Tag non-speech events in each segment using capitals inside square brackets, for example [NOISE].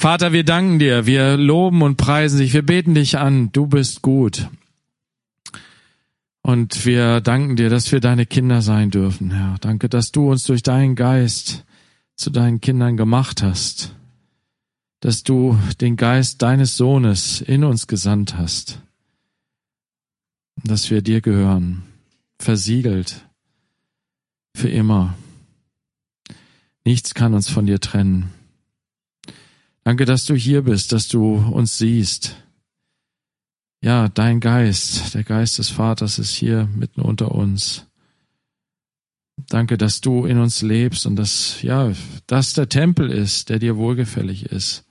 Vater, wir danken dir, wir loben und preisen dich, wir beten dich an, du bist gut. Und wir danken dir, dass wir deine Kinder sein dürfen, Herr. Danke, dass du uns durch deinen Geist zu deinen Kindern gemacht hast, dass du den Geist deines Sohnes in uns gesandt hast, dass wir dir gehören, versiegelt für immer. Nichts kann uns von dir trennen. Danke, dass du hier bist, dass du uns siehst. Ja, dein Geist, der Geist des Vaters ist hier mitten unter uns. Danke, dass du in uns lebst und dass, ja, das der Tempel ist, der dir wohlgefällig ist,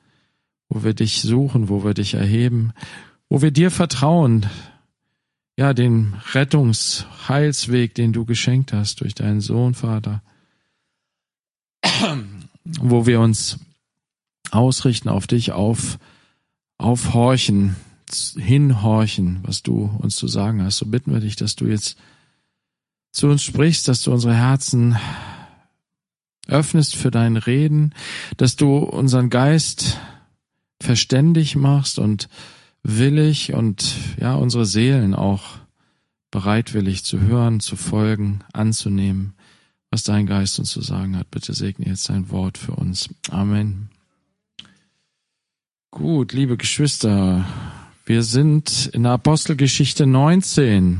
wo wir dich suchen, wo wir dich erheben, wo wir dir vertrauen, ja, den Rettungsheilsweg, den du geschenkt hast durch deinen Sohn, Vater, wo wir uns ausrichten auf dich, auf, aufhorchen, hinhorchen, was du uns zu sagen hast. So bitten wir dich, dass du jetzt zu uns sprichst, dass du unsere Herzen öffnest für dein Reden, dass du unseren Geist verständig machst und willig und ja, unsere Seelen auch bereitwillig zu hören, zu folgen, anzunehmen, was dein Geist uns zu sagen hat. Bitte segne jetzt dein Wort für uns. Amen. Gut, liebe Geschwister, wir sind in der Apostelgeschichte 19.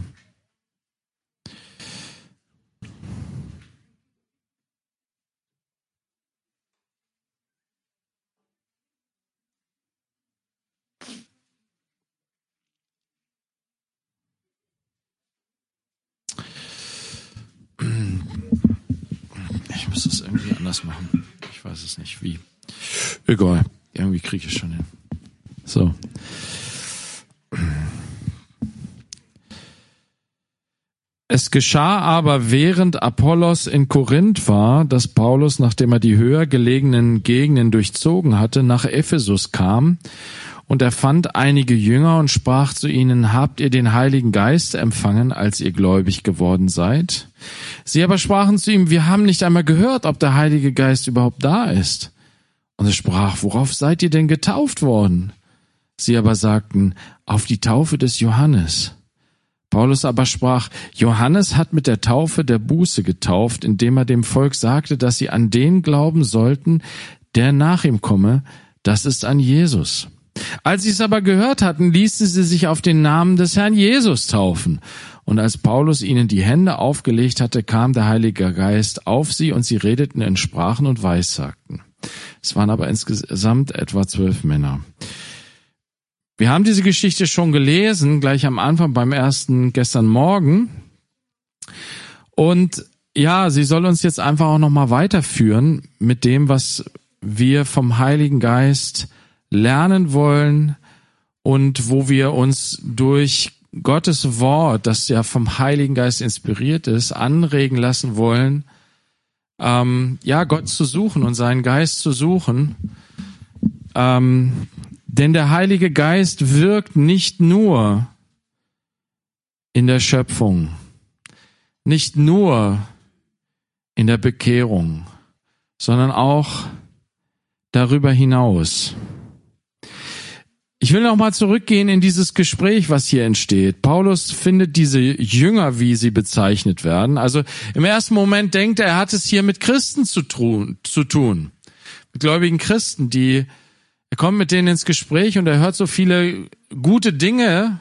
Ich muss es irgendwie anders machen. Ich weiß es nicht wie. Egal. Irgendwie kriege ich es schon hin. So. Es geschah aber, während Apollos in Korinth war, dass Paulus, nachdem er die höher gelegenen Gegenden durchzogen hatte, nach Ephesus kam, und er fand einige Jünger und sprach zu ihnen, habt ihr den Heiligen Geist empfangen, als ihr gläubig geworden seid? Sie aber sprachen zu ihm, wir haben nicht einmal gehört, ob der Heilige Geist überhaupt da ist. Und er sprach, worauf seid ihr denn getauft worden? Sie aber sagten, auf die Taufe des Johannes. Paulus aber sprach, Johannes hat mit der Taufe der Buße getauft, indem er dem Volk sagte, dass sie an den glauben sollten, der nach ihm komme, das ist an Jesus. Als sie es aber gehört hatten, ließen sie sich auf den Namen des Herrn Jesus taufen. Und als Paulus ihnen die Hände aufgelegt hatte, kam der Heilige Geist auf sie und sie redeten in Sprachen und Weissagten. Es waren aber insgesamt etwa zwölf Männer. Wir haben diese Geschichte schon gelesen, gleich am Anfang beim ersten gestern Morgen. Und ja, sie soll uns jetzt einfach auch nochmal weiterführen mit dem, was wir vom Heiligen Geist lernen wollen und wo wir uns durch Gottes Wort, das ja vom Heiligen Geist inspiriert ist, anregen lassen wollen, ähm, ja, Gott zu suchen und seinen Geist zu suchen. Ähm, denn der Heilige Geist wirkt nicht nur in der Schöpfung, nicht nur in der Bekehrung, sondern auch darüber hinaus. Ich will noch mal zurückgehen in dieses Gespräch, was hier entsteht. Paulus findet diese Jünger, wie sie bezeichnet werden. Also im ersten Moment denkt er, er hat es hier mit Christen zu tun, zu tun. Mit gläubigen Christen, die er kommt mit denen ins Gespräch und er hört so viele gute Dinge.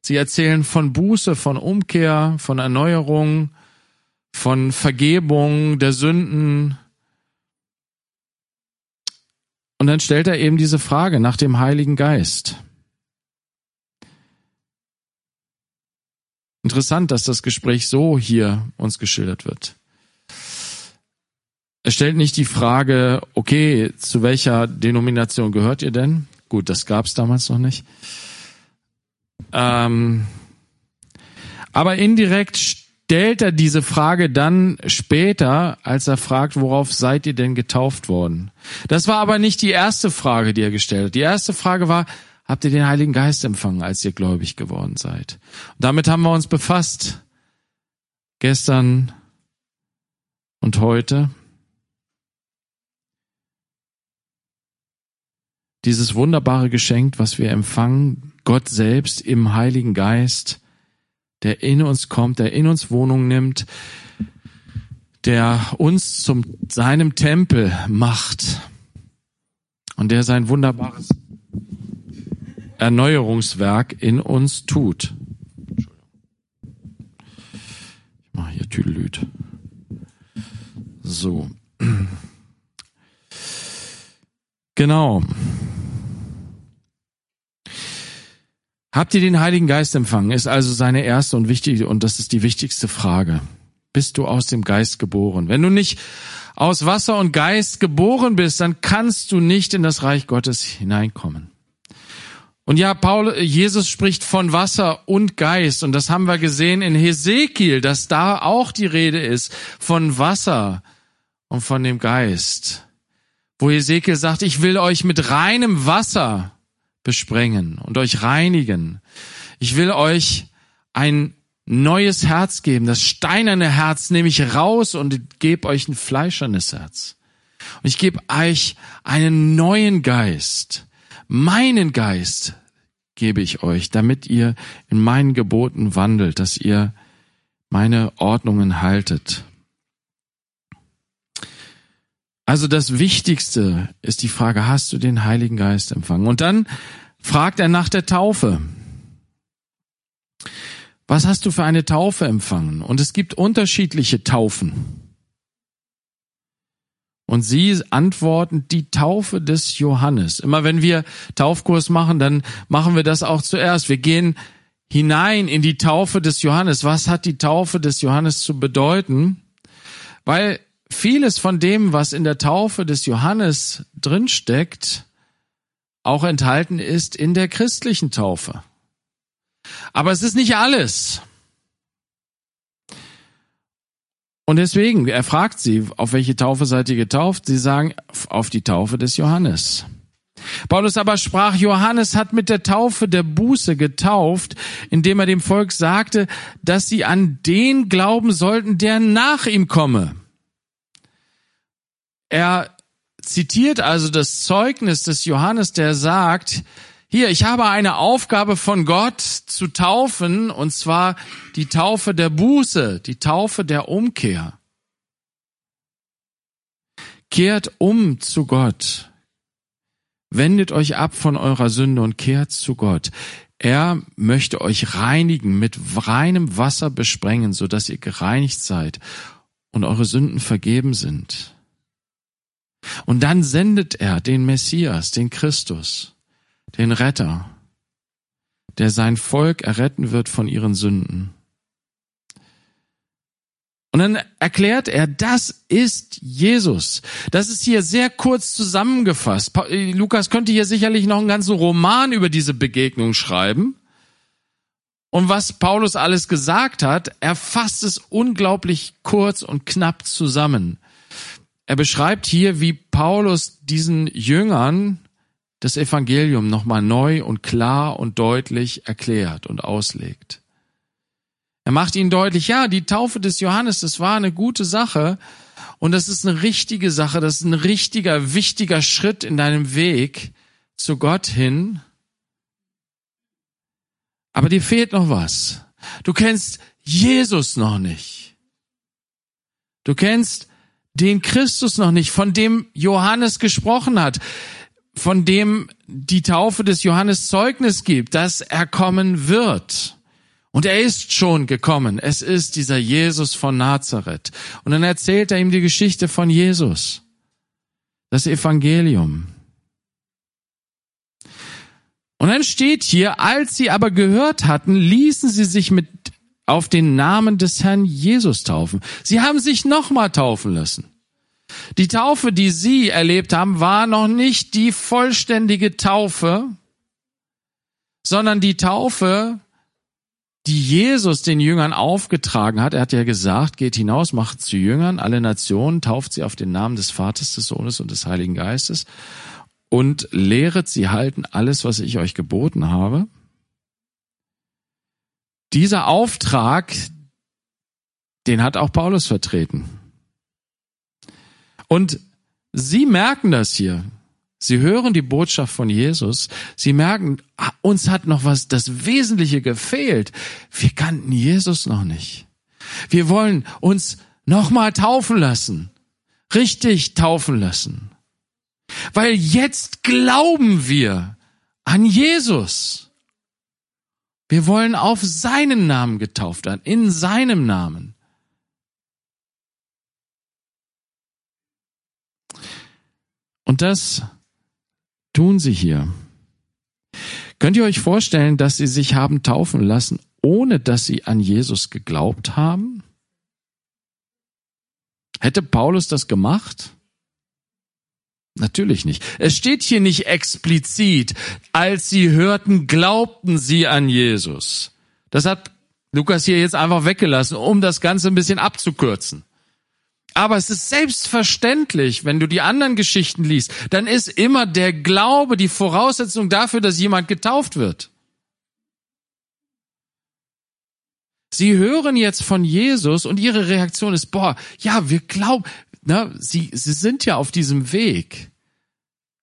Sie erzählen von Buße, von Umkehr, von Erneuerung, von Vergebung der Sünden. Und dann stellt er eben diese Frage nach dem Heiligen Geist. Interessant, dass das Gespräch so hier uns geschildert wird. Er stellt nicht die Frage, okay, zu welcher Denomination gehört ihr denn? Gut, das gab es damals noch nicht. Ähm, aber indirekt stellt er diese Frage dann später, als er fragt, worauf seid ihr denn getauft worden? Das war aber nicht die erste Frage, die er gestellt hat. Die erste Frage war, habt ihr den Heiligen Geist empfangen, als ihr gläubig geworden seid? Und damit haben wir uns befasst. Gestern und heute. dieses wunderbare Geschenk, was wir empfangen, Gott selbst im Heiligen Geist, der in uns kommt, der in uns Wohnung nimmt, der uns zum seinem Tempel macht und der sein wunderbares Erneuerungswerk in uns tut. Ich mache hier Tüdelüt. So. [CLEARS THROAT] Genau. Habt ihr den Heiligen Geist empfangen? Ist also seine erste und wichtige, und das ist die wichtigste Frage. Bist du aus dem Geist geboren? Wenn du nicht aus Wasser und Geist geboren bist, dann kannst du nicht in das Reich Gottes hineinkommen. Und ja, Paul, Jesus spricht von Wasser und Geist. Und das haben wir gesehen in Hesekiel, dass da auch die Rede ist von Wasser und von dem Geist wo Ezekiel sagt, ich will euch mit reinem Wasser besprengen und euch reinigen. Ich will euch ein neues Herz geben. Das steinerne Herz nehme ich raus und gebe euch ein fleischernes Herz. Und ich gebe euch einen neuen Geist. Meinen Geist gebe ich euch, damit ihr in meinen Geboten wandelt, dass ihr meine Ordnungen haltet. Also das Wichtigste ist die Frage, hast du den Heiligen Geist empfangen? Und dann fragt er nach der Taufe. Was hast du für eine Taufe empfangen? Und es gibt unterschiedliche Taufen. Und sie antworten die Taufe des Johannes. Immer wenn wir Taufkurs machen, dann machen wir das auch zuerst. Wir gehen hinein in die Taufe des Johannes. Was hat die Taufe des Johannes zu bedeuten? Weil vieles von dem, was in der Taufe des Johannes drinsteckt, auch enthalten ist in der christlichen Taufe. Aber es ist nicht alles. Und deswegen, er fragt sie, auf welche Taufe seid ihr getauft? Sie sagen, auf die Taufe des Johannes. Paulus aber sprach, Johannes hat mit der Taufe der Buße getauft, indem er dem Volk sagte, dass sie an den glauben sollten, der nach ihm komme. Er zitiert also das Zeugnis des Johannes, der sagt, hier, ich habe eine Aufgabe von Gott zu taufen, und zwar die Taufe der Buße, die Taufe der Umkehr. Kehrt um zu Gott. Wendet euch ab von eurer Sünde und kehrt zu Gott. Er möchte euch reinigen, mit reinem Wasser besprengen, so dass ihr gereinigt seid und eure Sünden vergeben sind. Und dann sendet er den Messias, den Christus, den Retter, der sein Volk erretten wird von ihren Sünden. Und dann erklärt er, das ist Jesus. Das ist hier sehr kurz zusammengefasst. Lukas könnte hier sicherlich noch einen ganzen Roman über diese Begegnung schreiben. Und was Paulus alles gesagt hat, er fasst es unglaublich kurz und knapp zusammen. Er beschreibt hier, wie Paulus diesen Jüngern das Evangelium nochmal neu und klar und deutlich erklärt und auslegt. Er macht ihnen deutlich, ja, die Taufe des Johannes, das war eine gute Sache und das ist eine richtige Sache, das ist ein richtiger, wichtiger Schritt in deinem Weg zu Gott hin. Aber dir fehlt noch was. Du kennst Jesus noch nicht. Du kennst den Christus noch nicht, von dem Johannes gesprochen hat, von dem die Taufe des Johannes Zeugnis gibt, dass er kommen wird. Und er ist schon gekommen. Es ist dieser Jesus von Nazareth. Und dann erzählt er ihm die Geschichte von Jesus. Das Evangelium. Und dann steht hier, als sie aber gehört hatten, ließen sie sich mit auf den Namen des Herrn Jesus taufen. Sie haben sich nochmal taufen lassen. Die Taufe, die sie erlebt haben, war noch nicht die vollständige Taufe, sondern die Taufe, die Jesus den Jüngern aufgetragen hat. Er hat ja gesagt, geht hinaus, macht zu Jüngern alle Nationen, tauft sie auf den Namen des Vaters, des Sohnes und des Heiligen Geistes und lehret sie halten alles, was ich euch geboten habe. Dieser Auftrag, den hat auch Paulus vertreten. Und sie merken das hier. Sie hören die Botschaft von Jesus. Sie merken, ah, uns hat noch was, das Wesentliche gefehlt. Wir kannten Jesus noch nicht. Wir wollen uns nochmal taufen lassen. Richtig taufen lassen. Weil jetzt glauben wir an Jesus. Wir wollen auf seinen Namen getauft werden, in seinem Namen. Und das tun sie hier. Könnt ihr euch vorstellen, dass sie sich haben taufen lassen, ohne dass sie an Jesus geglaubt haben? Hätte Paulus das gemacht? Natürlich nicht. Es steht hier nicht explizit, als sie hörten, glaubten sie an Jesus. Das hat Lukas hier jetzt einfach weggelassen, um das Ganze ein bisschen abzukürzen. Aber es ist selbstverständlich, wenn du die anderen Geschichten liest, dann ist immer der Glaube die Voraussetzung dafür, dass jemand getauft wird. Sie hören jetzt von Jesus und ihre Reaktion ist, boah, ja, wir glauben, na, sie, sie sind ja auf diesem Weg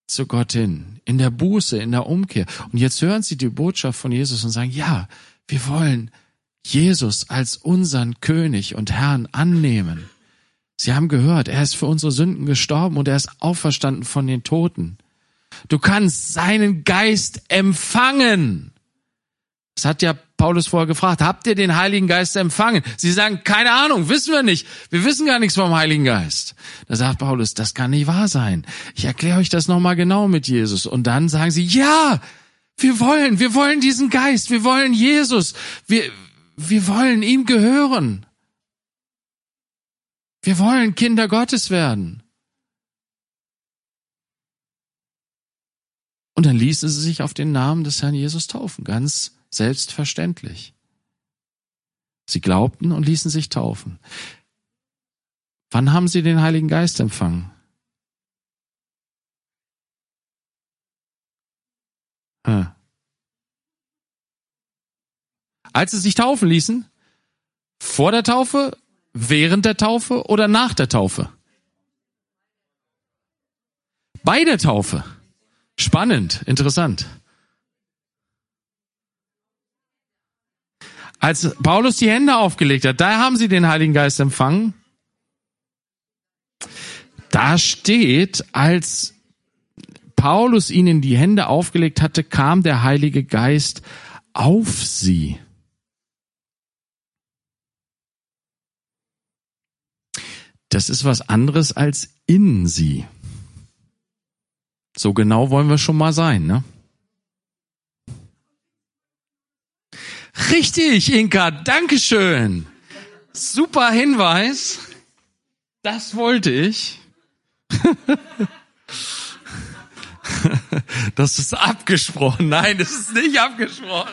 zu Gott hin, in der Buße, in der Umkehr. Und jetzt hören sie die Botschaft von Jesus und sagen, ja, wir wollen Jesus als unseren König und Herrn annehmen. Sie haben gehört, er ist für unsere Sünden gestorben und er ist auferstanden von den Toten. Du kannst seinen Geist empfangen. Das hat ja Paulus vorher gefragt. Habt ihr den Heiligen Geist empfangen? Sie sagen, keine Ahnung, wissen wir nicht. Wir wissen gar nichts vom Heiligen Geist. Da sagt Paulus, das kann nicht wahr sein. Ich erkläre euch das nochmal genau mit Jesus. Und dann sagen sie, ja, wir wollen, wir wollen diesen Geist, wir wollen Jesus, wir, wir wollen ihm gehören. Wir wollen Kinder Gottes werden. Und dann ließen sie sich auf den Namen des Herrn Jesus taufen, ganz selbstverständlich. Sie glaubten und ließen sich taufen. Wann haben sie den Heiligen Geist empfangen? Als sie sich taufen ließen? Vor der Taufe Während der Taufe oder nach der Taufe? Bei der Taufe. Spannend, interessant. Als Paulus die Hände aufgelegt hat, da haben sie den Heiligen Geist empfangen. Da steht, als Paulus ihnen die Hände aufgelegt hatte, kam der Heilige Geist auf sie. das ist was anderes als in sie. So genau wollen wir schon mal sein, ne? Richtig, Inka, Dankeschön. Super Hinweis. Das wollte ich. [LAUGHS] Das ist abgesprochen. Nein, das ist nicht abgesprochen.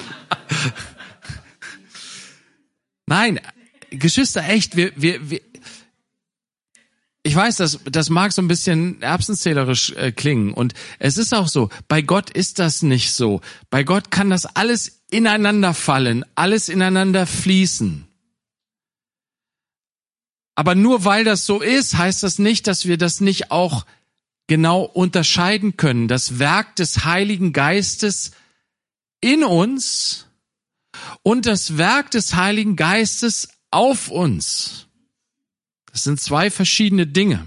Nein, Geschwister, echt, wir, wir, wir, ich weiß, das, das mag so ein bisschen erbsenzählerisch äh, klingen. Und es ist auch so, bei Gott ist das nicht so. Bei Gott kann das alles ineinander fallen, alles ineinander fließen. Aber nur weil das so ist, heißt das nicht, dass wir das nicht auch genau unterscheiden können. Das Werk des Heiligen Geistes in uns und das Werk des Heiligen Geistes auf uns. Das sind zwei verschiedene Dinge.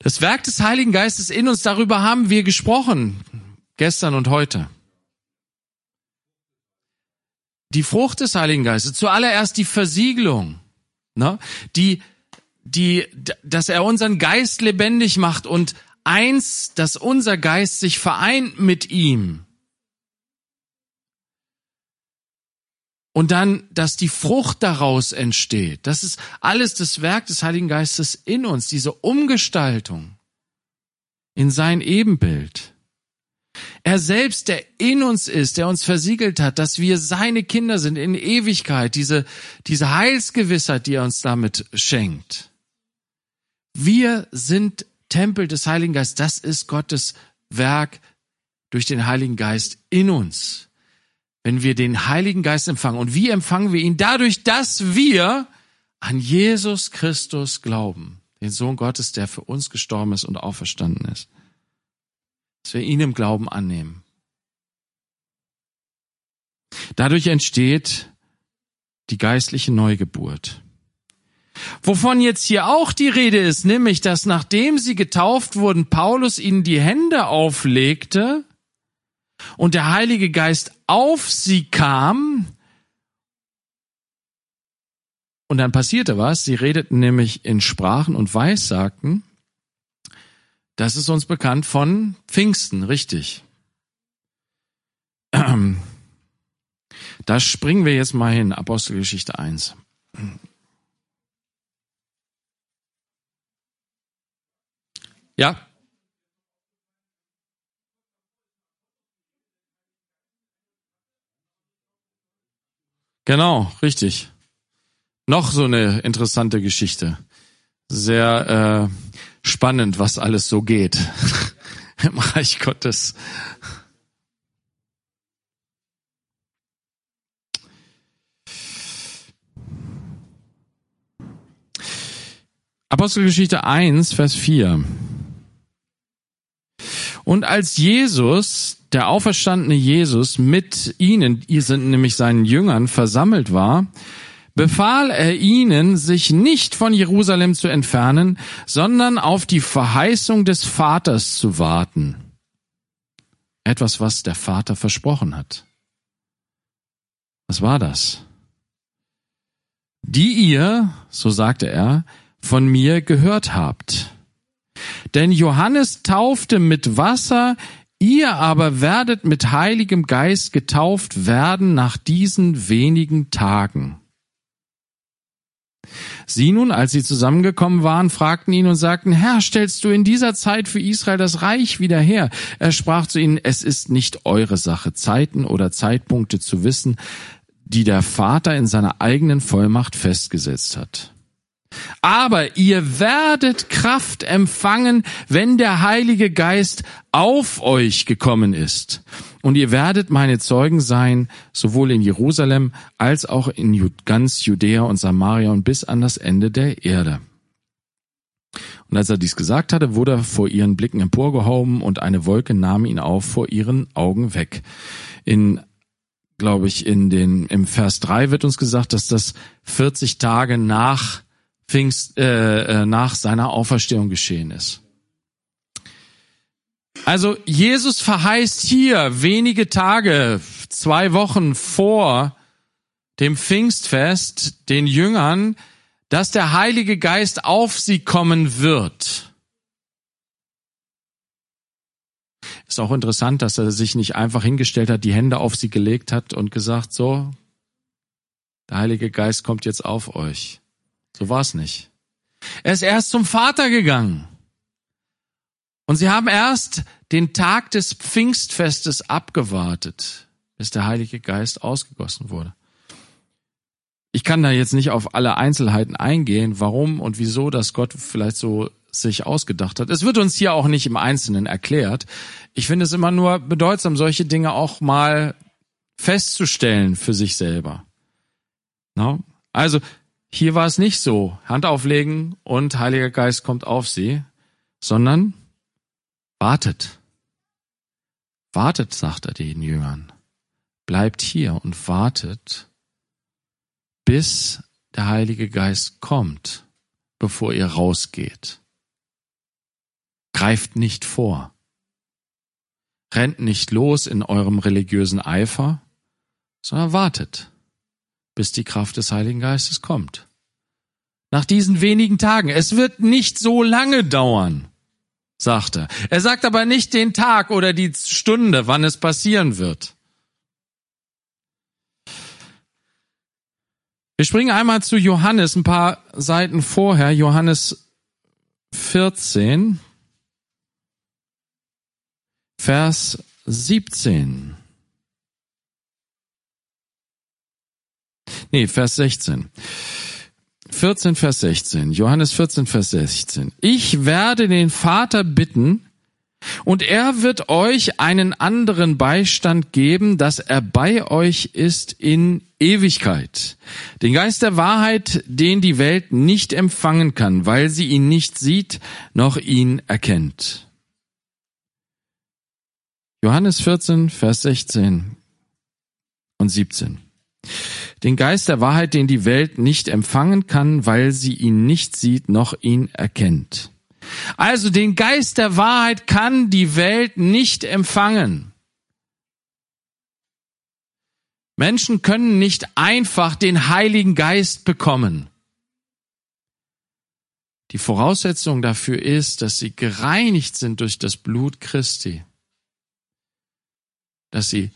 Das Werk des Heiligen Geistes in uns, darüber haben wir gesprochen, gestern und heute. Die Frucht des Heiligen Geistes, zuallererst die Versiegelung, ne? die, die, dass er unseren Geist lebendig macht und eins, dass unser Geist sich vereint mit ihm. Und dann, dass die Frucht daraus entsteht. Das ist alles das Werk des Heiligen Geistes in uns, diese Umgestaltung in sein Ebenbild. Er selbst, der in uns ist, der uns versiegelt hat, dass wir seine Kinder sind in Ewigkeit, diese, diese Heilsgewissheit, die er uns damit schenkt. Wir sind Tempel des Heiligen Geistes. Das ist Gottes Werk durch den Heiligen Geist in uns wenn wir den Heiligen Geist empfangen. Und wie empfangen wir ihn? Dadurch, dass wir an Jesus Christus glauben, den Sohn Gottes, der für uns gestorben ist und auferstanden ist. Dass wir ihn im Glauben annehmen. Dadurch entsteht die geistliche Neugeburt. Wovon jetzt hier auch die Rede ist, nämlich, dass nachdem sie getauft wurden, Paulus ihnen die Hände auflegte und der Heilige Geist auf sie kam, und dann passierte was, sie redeten nämlich in Sprachen und Weissagten. Das ist uns bekannt von Pfingsten, richtig. Da springen wir jetzt mal hin, Apostelgeschichte 1. Ja? Genau, richtig. Noch so eine interessante Geschichte. Sehr äh, spannend, was alles so geht [LAUGHS] im Reich Gottes. Apostelgeschichte 1, Vers 4. Und als Jesus, der auferstandene Jesus, mit ihnen, ihr sind nämlich seinen Jüngern, versammelt war, befahl er ihnen, sich nicht von Jerusalem zu entfernen, sondern auf die Verheißung des Vaters zu warten. Etwas, was der Vater versprochen hat. Was war das? Die ihr, so sagte er, von mir gehört habt. Denn Johannes taufte mit Wasser, ihr aber werdet mit heiligem Geist getauft werden nach diesen wenigen Tagen. Sie nun, als sie zusammengekommen waren, fragten ihn und sagten, Herr, stellst du in dieser Zeit für Israel das Reich wieder her? Er sprach zu ihnen, es ist nicht eure Sache, Zeiten oder Zeitpunkte zu wissen, die der Vater in seiner eigenen Vollmacht festgesetzt hat. Aber ihr werdet Kraft empfangen, wenn der Heilige Geist auf euch gekommen ist. Und ihr werdet meine Zeugen sein, sowohl in Jerusalem als auch in ganz Judäa und Samaria und bis an das Ende der Erde. Und als er dies gesagt hatte, wurde er vor ihren Blicken emporgehoben und eine Wolke nahm ihn auf vor ihren Augen weg. In glaube ich, in den, im Vers 3 wird uns gesagt, dass das 40 Tage nach Pfingst, äh, äh, nach seiner Auferstehung geschehen ist. Also Jesus verheißt hier wenige Tage, zwei Wochen vor dem Pfingstfest den Jüngern, dass der Heilige Geist auf sie kommen wird. Ist auch interessant, dass er sich nicht einfach hingestellt hat, die Hände auf sie gelegt hat und gesagt, so, der Heilige Geist kommt jetzt auf euch. So war es nicht. Er ist erst zum Vater gegangen. Und sie haben erst den Tag des Pfingstfestes abgewartet, bis der Heilige Geist ausgegossen wurde. Ich kann da jetzt nicht auf alle Einzelheiten eingehen, warum und wieso das Gott vielleicht so sich ausgedacht hat. Es wird uns hier auch nicht im Einzelnen erklärt. Ich finde es immer nur bedeutsam, solche Dinge auch mal festzustellen für sich selber. No? Also hier war es nicht so, Hand auflegen und Heiliger Geist kommt auf sie, sondern wartet. Wartet, sagt er den Jüngern. Bleibt hier und wartet, bis der Heilige Geist kommt, bevor ihr rausgeht. Greift nicht vor. Rennt nicht los in eurem religiösen Eifer, sondern wartet bis die Kraft des Heiligen Geistes kommt. Nach diesen wenigen Tagen. Es wird nicht so lange dauern, sagt er. Er sagt aber nicht den Tag oder die Stunde, wann es passieren wird. Wir springen einmal zu Johannes, ein paar Seiten vorher, Johannes 14, Vers 17. Nee, Vers 16. 14, Vers 16. Johannes 14, Vers 16. Ich werde den Vater bitten, Und er wird euch einen anderen Beistand geben, dass er bei euch ist in Ewigkeit. Den Geist der Wahrheit, den die Welt nicht empfangen kann, weil sie ihn nicht sieht, noch ihn erkennt. Johannes 14, Vers 16 und 17. Den Geist der Wahrheit, den die Welt nicht empfangen kann, weil sie ihn nicht sieht, noch ihn erkennt. Also den Geist der Wahrheit kann die Welt nicht empfangen. Menschen können nicht einfach den Heiligen Geist bekommen. Die Voraussetzung dafür ist, dass sie gereinigt sind durch das Blut Christi, dass sie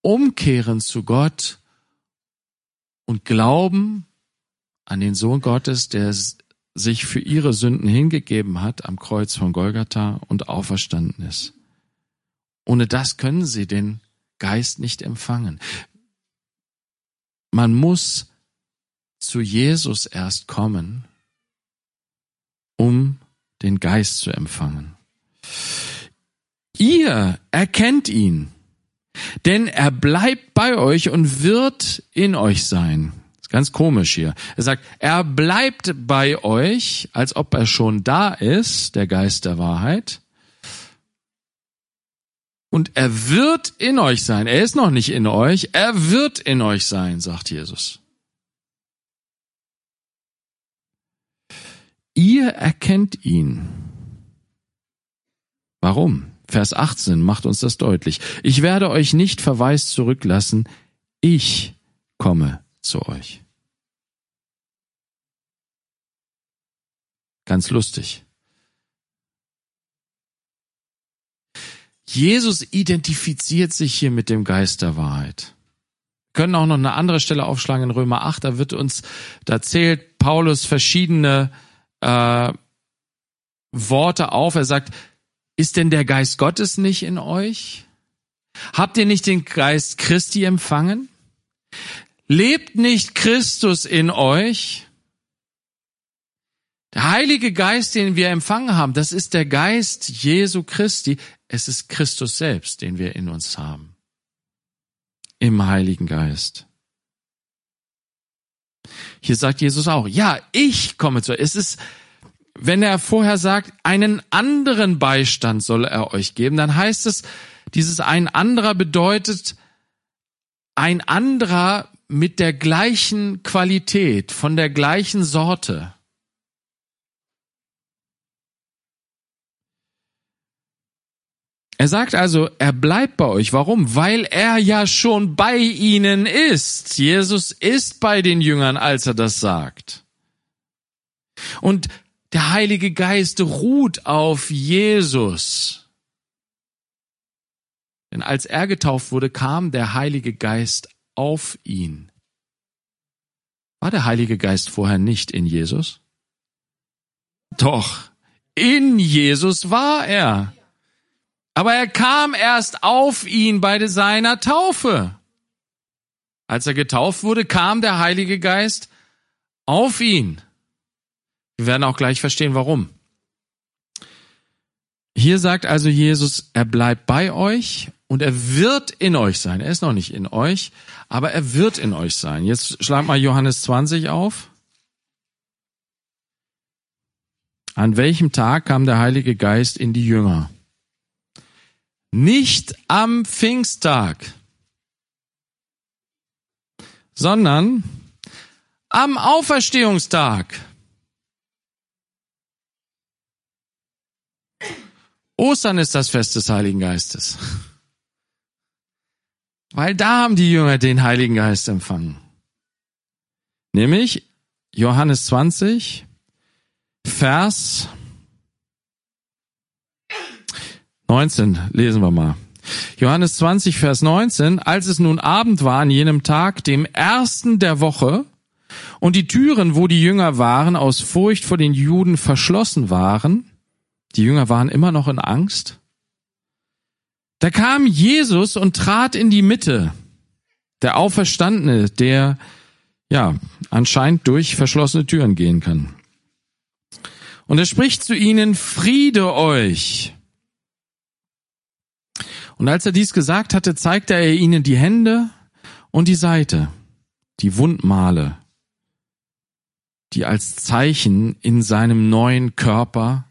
umkehren zu Gott und glauben an den Sohn Gottes, der sich für ihre Sünden hingegeben hat am Kreuz von Golgatha und auferstanden ist. Ohne das können sie den Geist nicht empfangen. Man muss zu Jesus erst kommen, um den Geist zu empfangen. Ihr erkennt ihn, denn er bleibt bei euch und wird in euch sein. Ganz komisch hier. Er sagt, er bleibt bei euch, als ob er schon da ist, der Geist der Wahrheit. Und er wird in euch sein. Er ist noch nicht in euch, er wird in euch sein, sagt Jesus. Ihr erkennt ihn. Warum? Vers 18 macht uns das deutlich. Ich werde euch nicht verwaist zurücklassen. Ich komme zu euch. Ganz lustig. Jesus identifiziert sich hier mit dem Geist der Wahrheit. Wir können auch noch eine andere Stelle aufschlagen in Römer 8, da wird uns, da zählt Paulus verschiedene äh, Worte auf. Er sagt, ist denn der Geist Gottes nicht in euch? Habt ihr nicht den Geist Christi empfangen? Lebt nicht Christus in euch? Der Heilige Geist, den wir empfangen haben, das ist der Geist Jesu Christi. Es ist Christus selbst, den wir in uns haben. Im Heiligen Geist. Hier sagt Jesus auch, ja, ich komme zu. Es ist, wenn er vorher sagt, einen anderen Beistand soll er euch geben, dann heißt es, dieses ein anderer bedeutet ein anderer mit der gleichen Qualität, von der gleichen Sorte. Er sagt also, er bleibt bei euch. Warum? Weil er ja schon bei ihnen ist. Jesus ist bei den Jüngern, als er das sagt. Und der Heilige Geist ruht auf Jesus. Denn als er getauft wurde, kam der Heilige Geist auf ihn. War der Heilige Geist vorher nicht in Jesus? Doch, in Jesus war er. Aber er kam erst auf ihn bei seiner Taufe. Als er getauft wurde, kam der Heilige Geist auf ihn. Wir werden auch gleich verstehen, warum. Hier sagt also Jesus, er bleibt bei euch und er wird in euch sein. Er ist noch nicht in euch, aber er wird in euch sein. Jetzt schlag mal Johannes 20 auf. An welchem Tag kam der Heilige Geist in die Jünger? Nicht am Pfingsttag, sondern am Auferstehungstag. Ostern ist das Fest des Heiligen Geistes. Weil da haben die Jünger den Heiligen Geist empfangen. Nämlich Johannes 20, Vers 19 lesen wir mal. Johannes 20, Vers 19. Als es nun Abend war an jenem Tag, dem ersten der Woche, und die Türen, wo die Jünger waren, aus Furcht vor den Juden verschlossen waren, die Jünger waren immer noch in Angst, da kam Jesus und trat in die Mitte, der Auferstandene, der ja anscheinend durch verschlossene Türen gehen kann. Und er spricht zu ihnen, Friede euch. Und als er dies gesagt hatte, zeigte er ihnen die Hände und die Seite, die Wundmale, die als Zeichen in seinem neuen Körper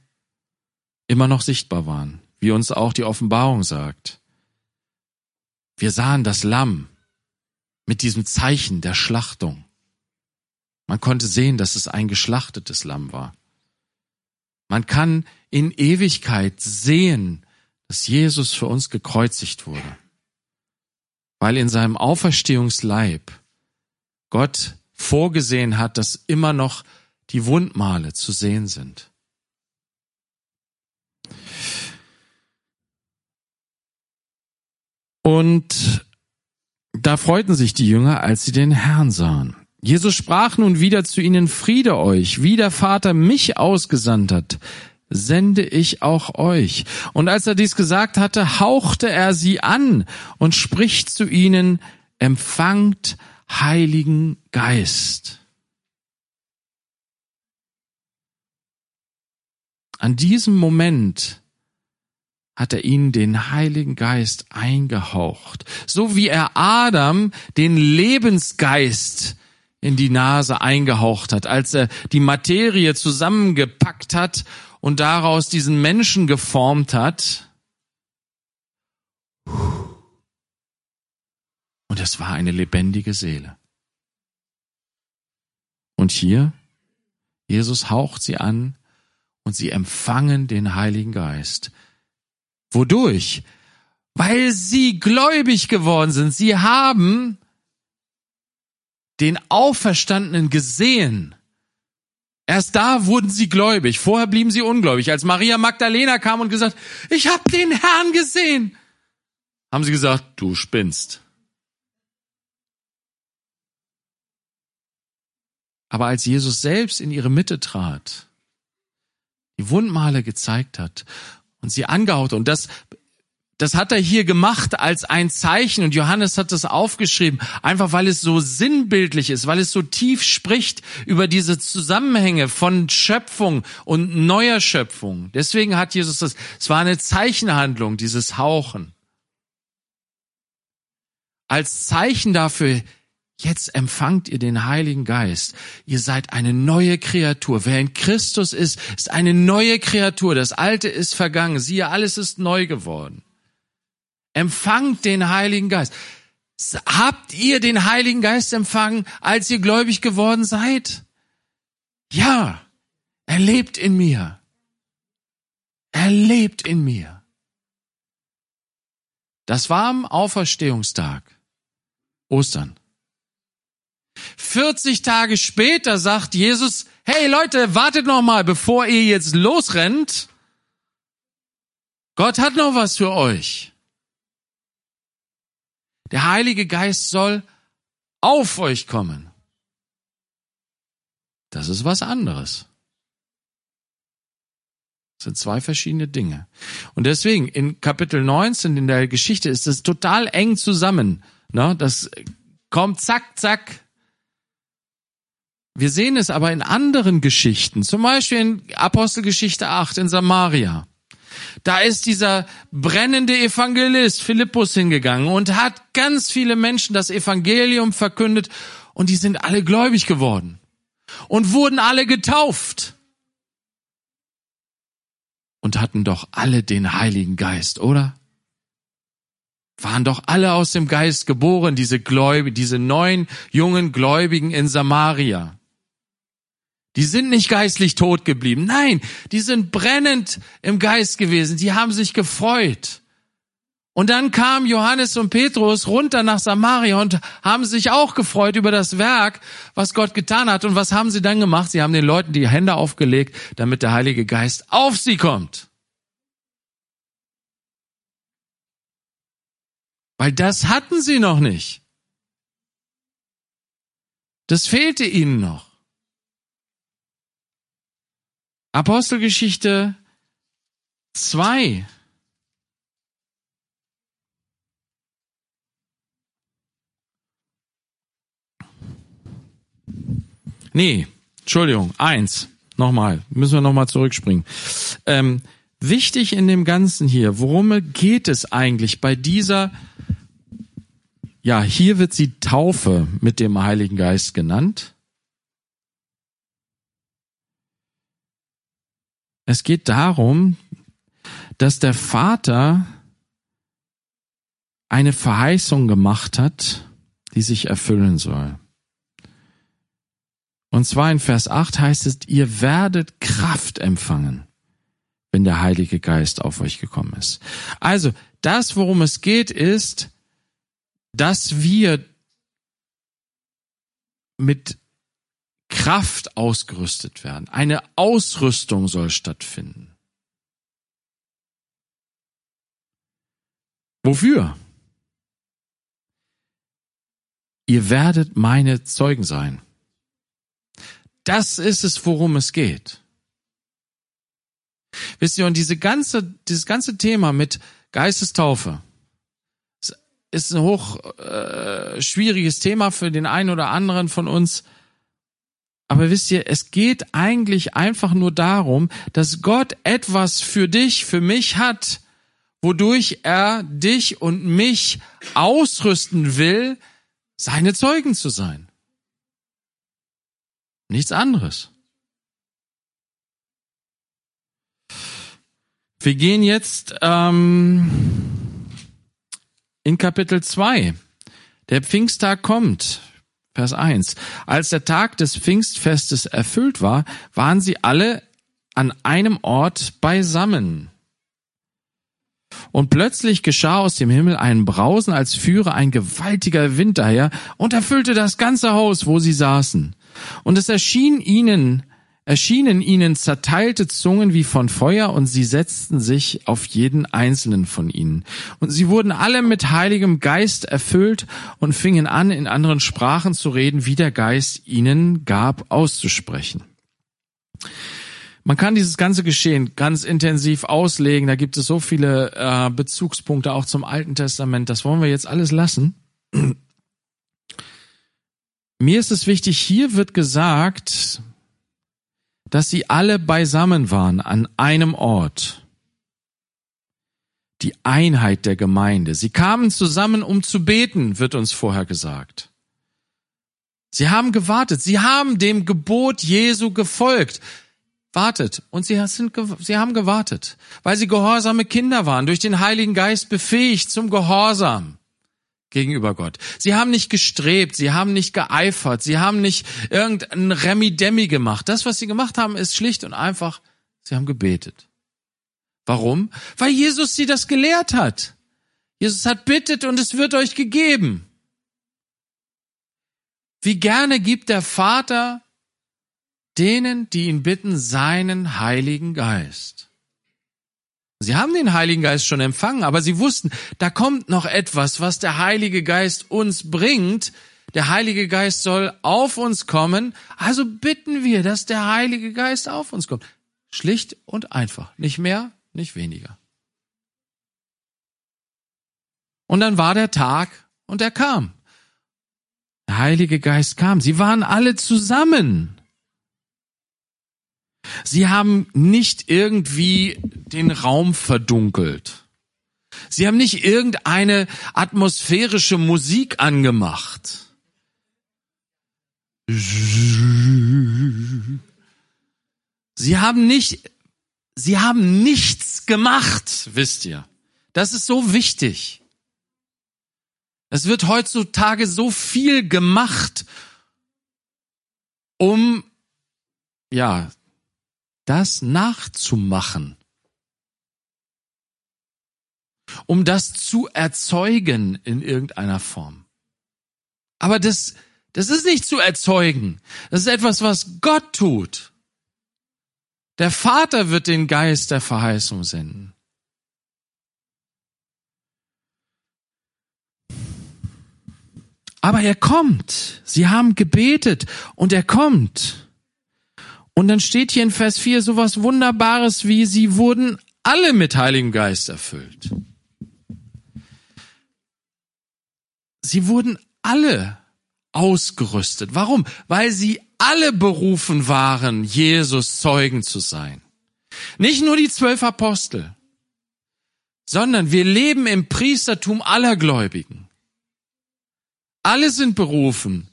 immer noch sichtbar waren, wie uns auch die Offenbarung sagt. Wir sahen das Lamm mit diesem Zeichen der Schlachtung. Man konnte sehen, dass es ein geschlachtetes Lamm war. Man kann in Ewigkeit sehen, dass Jesus für uns gekreuzigt wurde, weil in seinem Auferstehungsleib Gott vorgesehen hat, dass immer noch die Wundmale zu sehen sind. Und da freuten sich die Jünger, als sie den Herrn sahen. Jesus sprach nun wieder zu ihnen, Friede euch, wie der Vater mich ausgesandt hat, sende ich auch euch. Und als er dies gesagt hatte, hauchte er sie an und spricht zu ihnen, empfangt Heiligen Geist. An diesem Moment hat er ihnen den Heiligen Geist eingehaucht, so wie er Adam den Lebensgeist in die Nase eingehaucht hat, als er die Materie zusammengepackt hat und daraus diesen Menschen geformt hat. Und es war eine lebendige Seele. Und hier, Jesus haucht sie an und sie empfangen den Heiligen Geist. Wodurch? Weil sie gläubig geworden sind. Sie haben den Auferstandenen gesehen. Erst da wurden sie gläubig. Vorher blieben sie ungläubig. Als Maria Magdalena kam und gesagt, ich habe den Herrn gesehen, haben sie gesagt, du spinnst. Aber als Jesus selbst in ihre Mitte trat, die Wundmale gezeigt hat und sie angehaut. Und das, das hat er hier gemacht als ein Zeichen und Johannes hat das aufgeschrieben, einfach weil es so sinnbildlich ist, weil es so tief spricht über diese Zusammenhänge von Schöpfung und neuer Schöpfung. Deswegen hat Jesus das, es war eine Zeichenhandlung, dieses Hauchen. Als Zeichen dafür, Jetzt empfangt ihr den Heiligen Geist. Ihr seid eine neue Kreatur. Wer in Christus ist, ist eine neue Kreatur. Das Alte ist vergangen. Siehe, alles ist neu geworden. Empfangt den Heiligen Geist. Habt ihr den Heiligen Geist empfangen, als ihr gläubig geworden seid? Ja, er lebt in mir. Er lebt in mir. Das war am Auferstehungstag. Ostern. 40 Tage später sagt Jesus, hey Leute, wartet noch mal, bevor ihr jetzt losrennt. Gott hat noch was für euch. Der Heilige Geist soll auf euch kommen. Das ist was anderes. Das sind zwei verschiedene Dinge. Und deswegen in Kapitel 19 in der Geschichte ist es total eng zusammen. Ne? Das kommt zack, zack, wir sehen es aber in anderen Geschichten, zum Beispiel in Apostelgeschichte 8 in Samaria. Da ist dieser brennende Evangelist Philippus hingegangen und hat ganz viele Menschen das Evangelium verkündet und die sind alle gläubig geworden und wurden alle getauft und hatten doch alle den Heiligen Geist, oder? Waren doch alle aus dem Geist geboren, diese Gläubigen, diese neun jungen Gläubigen in Samaria. Die sind nicht geistlich tot geblieben. Nein, die sind brennend im Geist gewesen. Die haben sich gefreut. Und dann kamen Johannes und Petrus runter nach Samaria und haben sich auch gefreut über das Werk, was Gott getan hat. Und was haben sie dann gemacht? Sie haben den Leuten die Hände aufgelegt, damit der Heilige Geist auf sie kommt. Weil das hatten sie noch nicht. Das fehlte ihnen noch. Apostelgeschichte 2. Nee, Entschuldigung, eins. Nochmal, müssen wir nochmal zurückspringen. Ähm, Wichtig in dem Ganzen hier, worum geht es eigentlich bei dieser, ja, hier wird sie Taufe mit dem Heiligen Geist genannt. Es geht darum, dass der Vater eine Verheißung gemacht hat, die sich erfüllen soll. Und zwar in Vers 8 heißt es, ihr werdet Kraft empfangen, wenn der Heilige Geist auf euch gekommen ist. Also, das, worum es geht, ist, dass wir mit Kraft ausgerüstet werden. Eine Ausrüstung soll stattfinden. Wofür? Ihr werdet meine Zeugen sein. Das ist es, worum es geht. Wisst ihr, und diese ganze, dieses ganze Thema mit Geistestaufe ist ein hoch äh, schwieriges Thema für den einen oder anderen von uns. Aber wisst ihr, es geht eigentlich einfach nur darum, dass Gott etwas für dich, für mich hat, wodurch er dich und mich ausrüsten will, seine Zeugen zu sein. Nichts anderes. Wir gehen jetzt ähm, in Kapitel 2. Der Pfingsttag kommt. Vers 1. Als der Tag des Pfingstfestes erfüllt war, waren sie alle an einem Ort beisammen. Und plötzlich geschah aus dem Himmel ein Brausen, als führe ein gewaltiger Wind daher und erfüllte das ganze Haus, wo sie saßen. Und es erschien ihnen, erschienen ihnen zerteilte Zungen wie von Feuer und sie setzten sich auf jeden einzelnen von ihnen. Und sie wurden alle mit heiligem Geist erfüllt und fingen an, in anderen Sprachen zu reden, wie der Geist ihnen gab, auszusprechen. Man kann dieses ganze Geschehen ganz intensiv auslegen. Da gibt es so viele äh, Bezugspunkte auch zum Alten Testament. Das wollen wir jetzt alles lassen. Mir ist es wichtig, hier wird gesagt, dass sie alle beisammen waren an einem Ort. Die Einheit der Gemeinde. Sie kamen zusammen, um zu beten, wird uns vorher gesagt. Sie haben gewartet. Sie haben dem Gebot Jesu gefolgt wartet. Und sie, sind, sie haben gewartet, weil sie gehorsame Kinder waren, durch den Heiligen Geist befähigt zum Gehorsam gegenüber Gott. Sie haben nicht gestrebt, sie haben nicht geeifert, sie haben nicht irgendein Remi-Demi gemacht. Das, was sie gemacht haben, ist schlicht und einfach, sie haben gebetet. Warum? Weil Jesus sie das gelehrt hat. Jesus hat bittet und es wird euch gegeben. Wie gerne gibt der Vater denen, die ihn bitten, seinen Heiligen Geist. Sie haben den Heiligen Geist schon empfangen, aber sie wussten, da kommt noch etwas, was der Heilige Geist uns bringt. Der Heilige Geist soll auf uns kommen, also bitten wir, dass der Heilige Geist auf uns kommt. Schlicht und einfach, nicht mehr, nicht weniger. Und dann war der Tag und er kam. Der Heilige Geist kam. Sie waren alle zusammen. Sie haben nicht irgendwie den Raum verdunkelt. Sie haben nicht irgendeine atmosphärische Musik angemacht. Sie haben nicht, sie haben nichts gemacht, wisst ihr. Das ist so wichtig. Es wird heutzutage so viel gemacht, um, ja, das nachzumachen, um das zu erzeugen in irgendeiner Form. Aber das, das ist nicht zu erzeugen. Das ist etwas, was Gott tut. Der Vater wird den Geist der Verheißung senden. Aber er kommt. Sie haben gebetet und er kommt. Und dann steht hier in Vers 4 sowas Wunderbares wie, sie wurden alle mit Heiligem Geist erfüllt. Sie wurden alle ausgerüstet. Warum? Weil sie alle berufen waren, Jesus Zeugen zu sein. Nicht nur die zwölf Apostel, sondern wir leben im Priestertum aller Gläubigen. Alle sind berufen,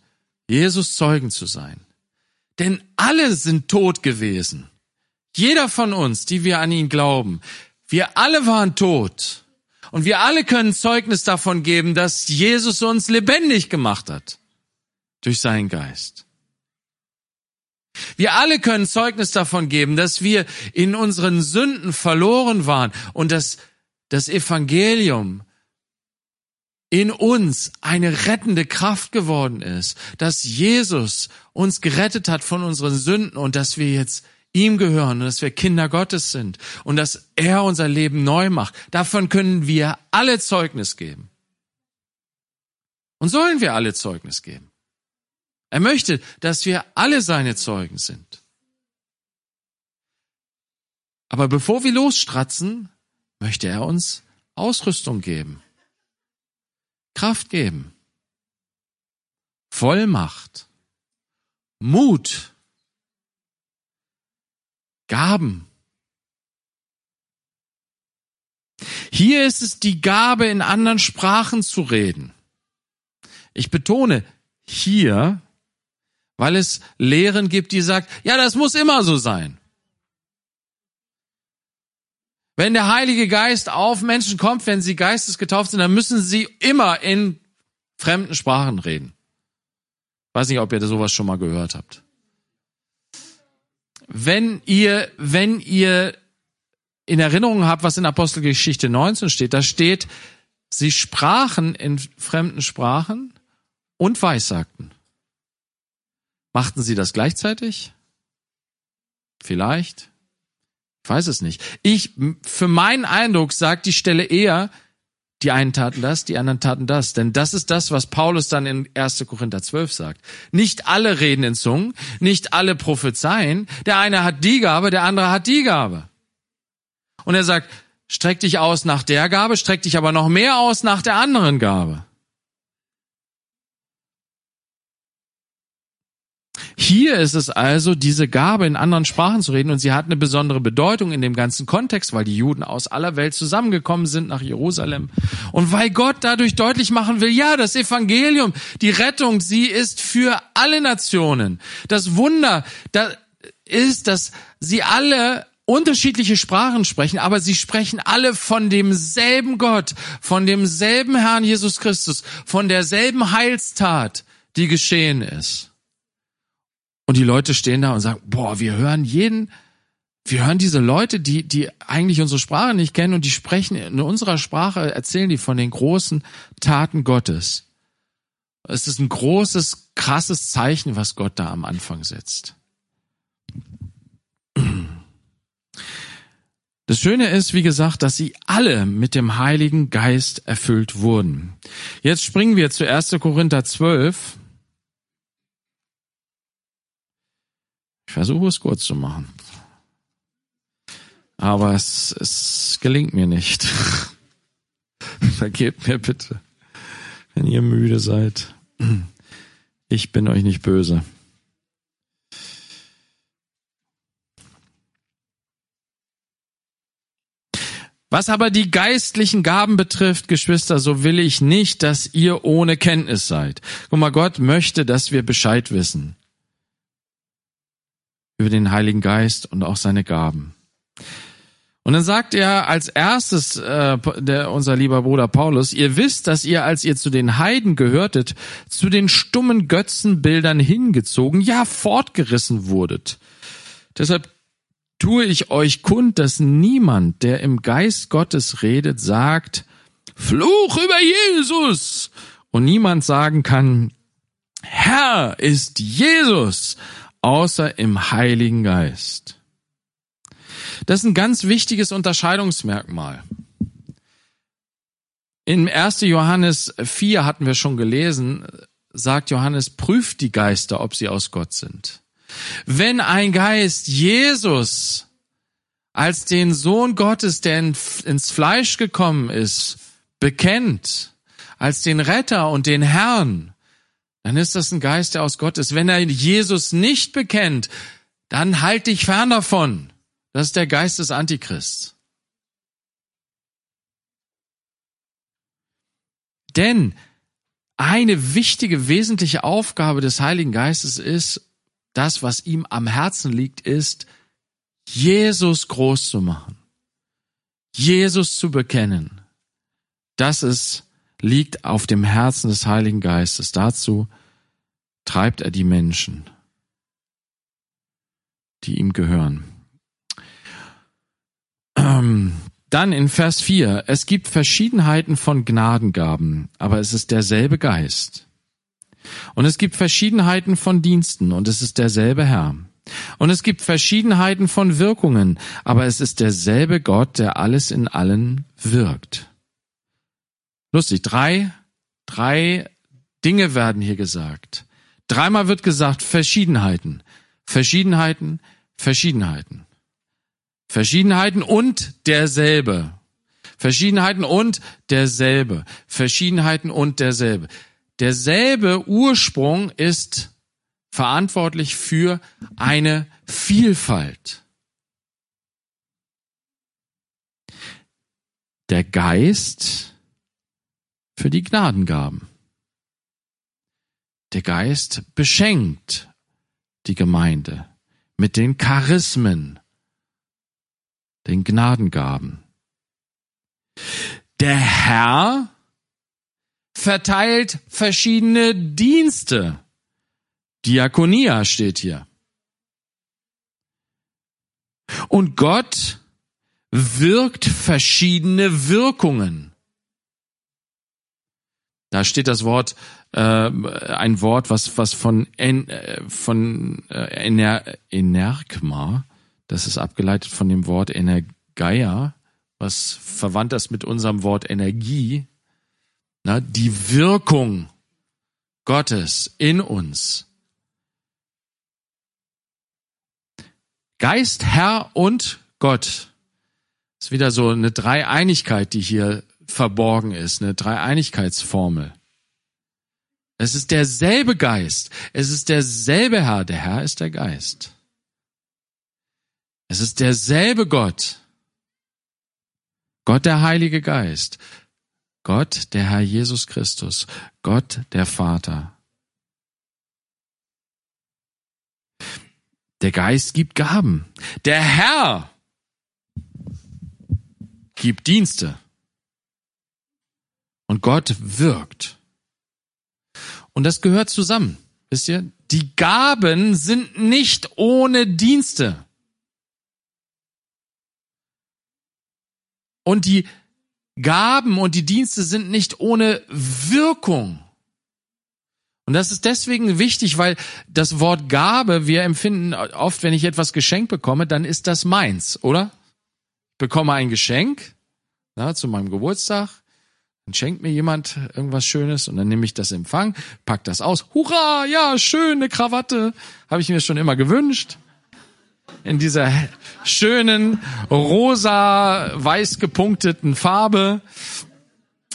Jesus Zeugen zu sein. Denn alle sind tot gewesen. Jeder von uns, die wir an ihn glauben, wir alle waren tot. Und wir alle können Zeugnis davon geben, dass Jesus uns lebendig gemacht hat. Durch seinen Geist. Wir alle können Zeugnis davon geben, dass wir in unseren Sünden verloren waren und dass das Evangelium in uns eine rettende Kraft geworden ist, dass Jesus uns gerettet hat von unseren Sünden und dass wir jetzt ihm gehören und dass wir Kinder Gottes sind und dass er unser Leben neu macht. Davon können wir alle Zeugnis geben. Und sollen wir alle Zeugnis geben. Er möchte, dass wir alle seine Zeugen sind. Aber bevor wir losstratzen, möchte er uns Ausrüstung geben, Kraft geben, Vollmacht, Mut, Gaben. Hier ist es die Gabe, in anderen Sprachen zu reden. Ich betone hier, weil es Lehren gibt, die sagt, ja, das muss immer so sein. Wenn der Heilige Geist auf Menschen kommt, wenn sie geistesgetauft sind, dann müssen sie immer in fremden Sprachen reden. Weiß nicht, ob ihr sowas schon mal gehört habt. Wenn ihr, wenn ihr in Erinnerung habt, was in Apostelgeschichte 19 steht, da steht, sie sprachen in fremden Sprachen und weissagten. Machten sie das gleichzeitig? Vielleicht. Ich weiß es nicht. Ich, für meinen Eindruck sagt die Stelle eher, die einen taten das, die anderen taten das. Denn das ist das, was Paulus dann in 1. Korinther 12 sagt. Nicht alle reden in Zungen, nicht alle prophezeien. Der eine hat die Gabe, der andere hat die Gabe. Und er sagt, streck dich aus nach der Gabe, streck dich aber noch mehr aus nach der anderen Gabe. Hier ist es also diese Gabe, in anderen Sprachen zu reden und sie hat eine besondere Bedeutung in dem ganzen Kontext, weil die Juden aus aller Welt zusammengekommen sind nach Jerusalem und weil Gott dadurch deutlich machen will, ja, das Evangelium, die Rettung, sie ist für alle Nationen. Das Wunder da ist, dass sie alle unterschiedliche Sprachen sprechen, aber sie sprechen alle von demselben Gott, von demselben Herrn Jesus Christus, von derselben Heilstat, die geschehen ist. Und die Leute stehen da und sagen, boah, wir hören jeden, wir hören diese Leute, die, die eigentlich unsere Sprache nicht kennen und die sprechen in unserer Sprache, erzählen die von den großen Taten Gottes. Es ist ein großes, krasses Zeichen, was Gott da am Anfang setzt. Das Schöne ist, wie gesagt, dass sie alle mit dem Heiligen Geist erfüllt wurden. Jetzt springen wir zu 1. Korinther 12. Ich versuche es kurz zu machen. Aber es, es gelingt mir nicht. [LAUGHS] Vergebt mir bitte, wenn ihr müde seid. Ich bin euch nicht böse. Was aber die geistlichen Gaben betrifft, Geschwister, so will ich nicht, dass ihr ohne Kenntnis seid. Guck mal, Gott möchte, dass wir Bescheid wissen über den Heiligen Geist und auch seine Gaben. Und dann sagt er als erstes, äh, der, unser lieber Bruder Paulus, ihr wisst, dass ihr, als ihr zu den Heiden gehörtet, zu den stummen Götzenbildern hingezogen, ja fortgerissen wurdet. Deshalb tue ich euch kund, dass niemand, der im Geist Gottes redet, sagt, Fluch über Jesus! Und niemand sagen kann, Herr ist Jesus, außer im Heiligen Geist. Das ist ein ganz wichtiges Unterscheidungsmerkmal. In 1. Johannes 4 hatten wir schon gelesen, sagt Johannes, prüft die Geister, ob sie aus Gott sind. Wenn ein Geist Jesus als den Sohn Gottes, der ins Fleisch gekommen ist, bekennt, als den Retter und den Herrn, dann ist das ein Geist, der aus Gott ist. Wenn er Jesus nicht bekennt, dann halt dich fern davon. Das ist der Geist des Antichrists. Denn eine wichtige, wesentliche Aufgabe des Heiligen Geistes ist, das, was ihm am Herzen liegt, ist, Jesus groß zu machen. Jesus zu bekennen. Das ist, liegt auf dem Herzen des Heiligen Geistes. Dazu treibt er die Menschen, die ihm gehören. Ähm, dann in Vers 4, es gibt Verschiedenheiten von Gnadengaben, aber es ist derselbe Geist. Und es gibt Verschiedenheiten von Diensten, und es ist derselbe Herr. Und es gibt Verschiedenheiten von Wirkungen, aber es ist derselbe Gott, der alles in allen wirkt. Lustig, drei, drei Dinge werden hier gesagt. Dreimal wird gesagt Verschiedenheiten, Verschiedenheiten, Verschiedenheiten. Verschiedenheiten und derselbe. Verschiedenheiten und derselbe. Verschiedenheiten und derselbe. Derselbe Ursprung ist verantwortlich für eine Vielfalt. Der Geist für die Gnadengaben. Der Geist beschenkt die Gemeinde mit den Charismen, den Gnadengaben. Der Herr verteilt verschiedene Dienste. Diakonia steht hier. Und Gott wirkt verschiedene Wirkungen. Da steht das Wort, äh, ein Wort, was, was von, en, äh, von äh, Ener, Energma, das ist abgeleitet von dem Wort Energeia, was verwandt das mit unserem Wort Energie. Na, die Wirkung Gottes in uns. Geist, Herr und Gott. Das ist wieder so eine Dreieinigkeit, die hier verborgen ist, eine Dreieinigkeitsformel. Es ist derselbe Geist. Es ist derselbe Herr. Der Herr ist der Geist. Es ist derselbe Gott. Gott der Heilige Geist. Gott der Herr Jesus Christus. Gott der Vater. Der Geist gibt Gaben. Der Herr gibt Dienste. Und Gott wirkt. Und das gehört zusammen. Wisst ihr? Die Gaben sind nicht ohne Dienste. Und die Gaben und die Dienste sind nicht ohne Wirkung. Und das ist deswegen wichtig, weil das Wort Gabe, wir empfinden oft, wenn ich etwas geschenkt bekomme, dann ist das meins, oder? Ich bekomme ein Geschenk na, zu meinem Geburtstag dann schenkt mir jemand irgendwas Schönes und dann nehme ich das Empfang, pack das aus. Hurra, ja, schöne Krawatte. Habe ich mir schon immer gewünscht. In dieser schönen, rosa, weiß gepunkteten Farbe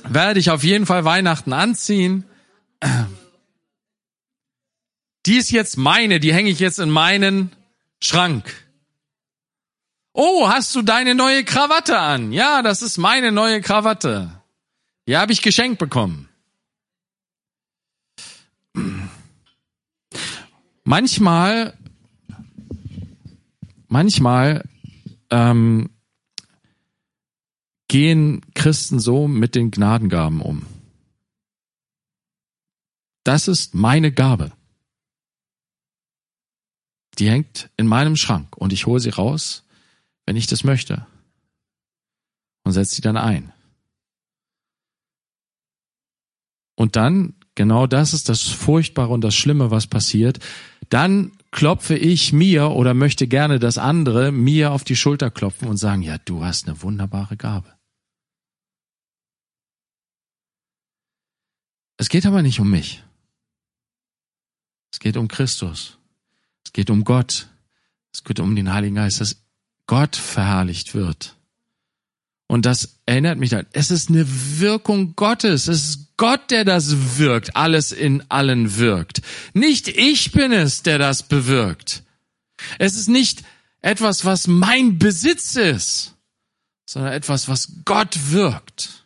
werde ich auf jeden Fall Weihnachten anziehen. Die ist jetzt meine, die hänge ich jetzt in meinen Schrank. Oh, hast du deine neue Krawatte an? Ja, das ist meine neue Krawatte. Ja, habe ich geschenkt bekommen. Manchmal, manchmal ähm, gehen Christen so mit den Gnadengaben um. Das ist meine Gabe. Die hängt in meinem Schrank und ich hole sie raus, wenn ich das möchte und setze sie dann ein. Und dann, genau das ist das Furchtbare und das Schlimme, was passiert, dann klopfe ich mir oder möchte gerne, dass andere mir auf die Schulter klopfen und sagen, ja, du hast eine wunderbare Gabe. Es geht aber nicht um mich. Es geht um Christus. Es geht um Gott. Es geht um den Heiligen Geist, dass Gott verherrlicht wird. Und das erinnert mich daran. Es ist eine Wirkung Gottes. Es ist Gott, der das wirkt, alles in allen wirkt. Nicht ich bin es, der das bewirkt. Es ist nicht etwas, was mein Besitz ist, sondern etwas, was Gott wirkt.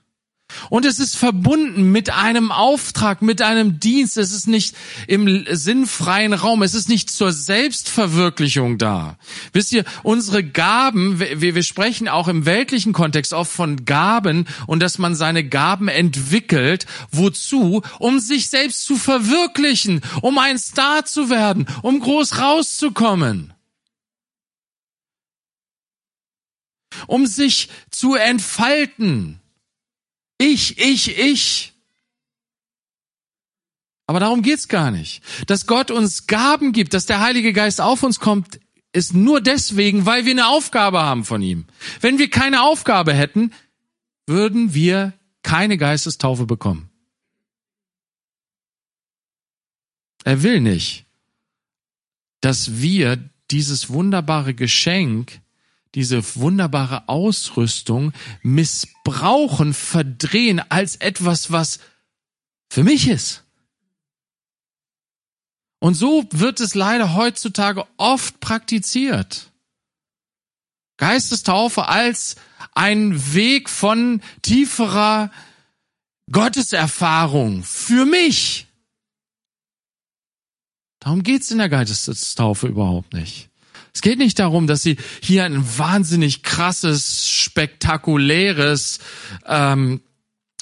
Und es ist verbunden mit einem Auftrag, mit einem Dienst. Es ist nicht im sinnfreien Raum. Es ist nicht zur Selbstverwirklichung da. Wisst ihr, unsere Gaben, wir, wir sprechen auch im weltlichen Kontext oft von Gaben und dass man seine Gaben entwickelt. Wozu? Um sich selbst zu verwirklichen, um ein Star zu werden, um groß rauszukommen. Um sich zu entfalten ich, ich, ich. Aber darum geht's gar nicht. Dass Gott uns Gaben gibt, dass der Heilige Geist auf uns kommt, ist nur deswegen, weil wir eine Aufgabe haben von ihm. Wenn wir keine Aufgabe hätten, würden wir keine Geistestaufe bekommen. Er will nicht, dass wir dieses wunderbare Geschenk diese wunderbare Ausrüstung missbrauchen, verdrehen als etwas, was für mich ist. Und so wird es leider heutzutage oft praktiziert. Geistestaufe als ein Weg von tieferer Gotteserfahrung für mich. Darum geht's in der Geistestaufe überhaupt nicht. Es geht nicht darum, dass sie hier ein wahnsinnig krasses, spektakuläres, ähm,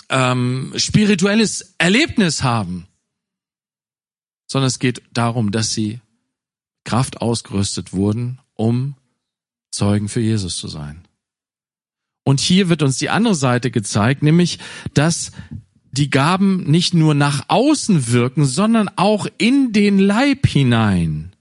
ähm, spirituelles Erlebnis haben, sondern es geht darum, dass sie Kraft ausgerüstet wurden, um Zeugen für Jesus zu sein. Und hier wird uns die andere Seite gezeigt, nämlich, dass die Gaben nicht nur nach außen wirken, sondern auch in den Leib hinein.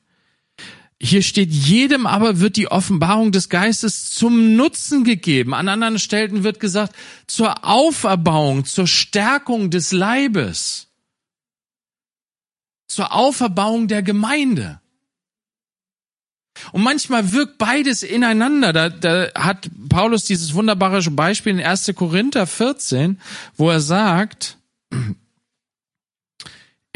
Hier steht, jedem aber wird die Offenbarung des Geistes zum Nutzen gegeben. An anderen Stellen wird gesagt, zur Auferbauung, zur Stärkung des Leibes, zur Auferbauung der Gemeinde. Und manchmal wirkt beides ineinander. Da, da hat Paulus dieses wunderbare Beispiel in 1. Korinther 14, wo er sagt,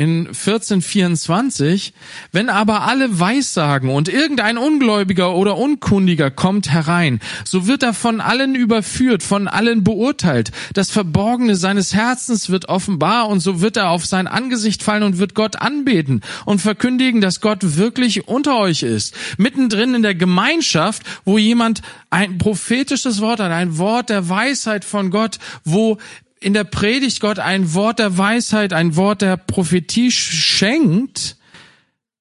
in 1424, wenn aber alle Weissagen und irgendein Ungläubiger oder Unkundiger kommt herein, so wird er von allen überführt, von allen beurteilt. Das Verborgene seines Herzens wird offenbar und so wird er auf sein Angesicht fallen und wird Gott anbeten und verkündigen, dass Gott wirklich unter euch ist. Mittendrin in der Gemeinschaft, wo jemand ein prophetisches Wort hat, ein Wort der Weisheit von Gott, wo in der Predigt Gott ein Wort der Weisheit, ein Wort der Prophetie schenkt,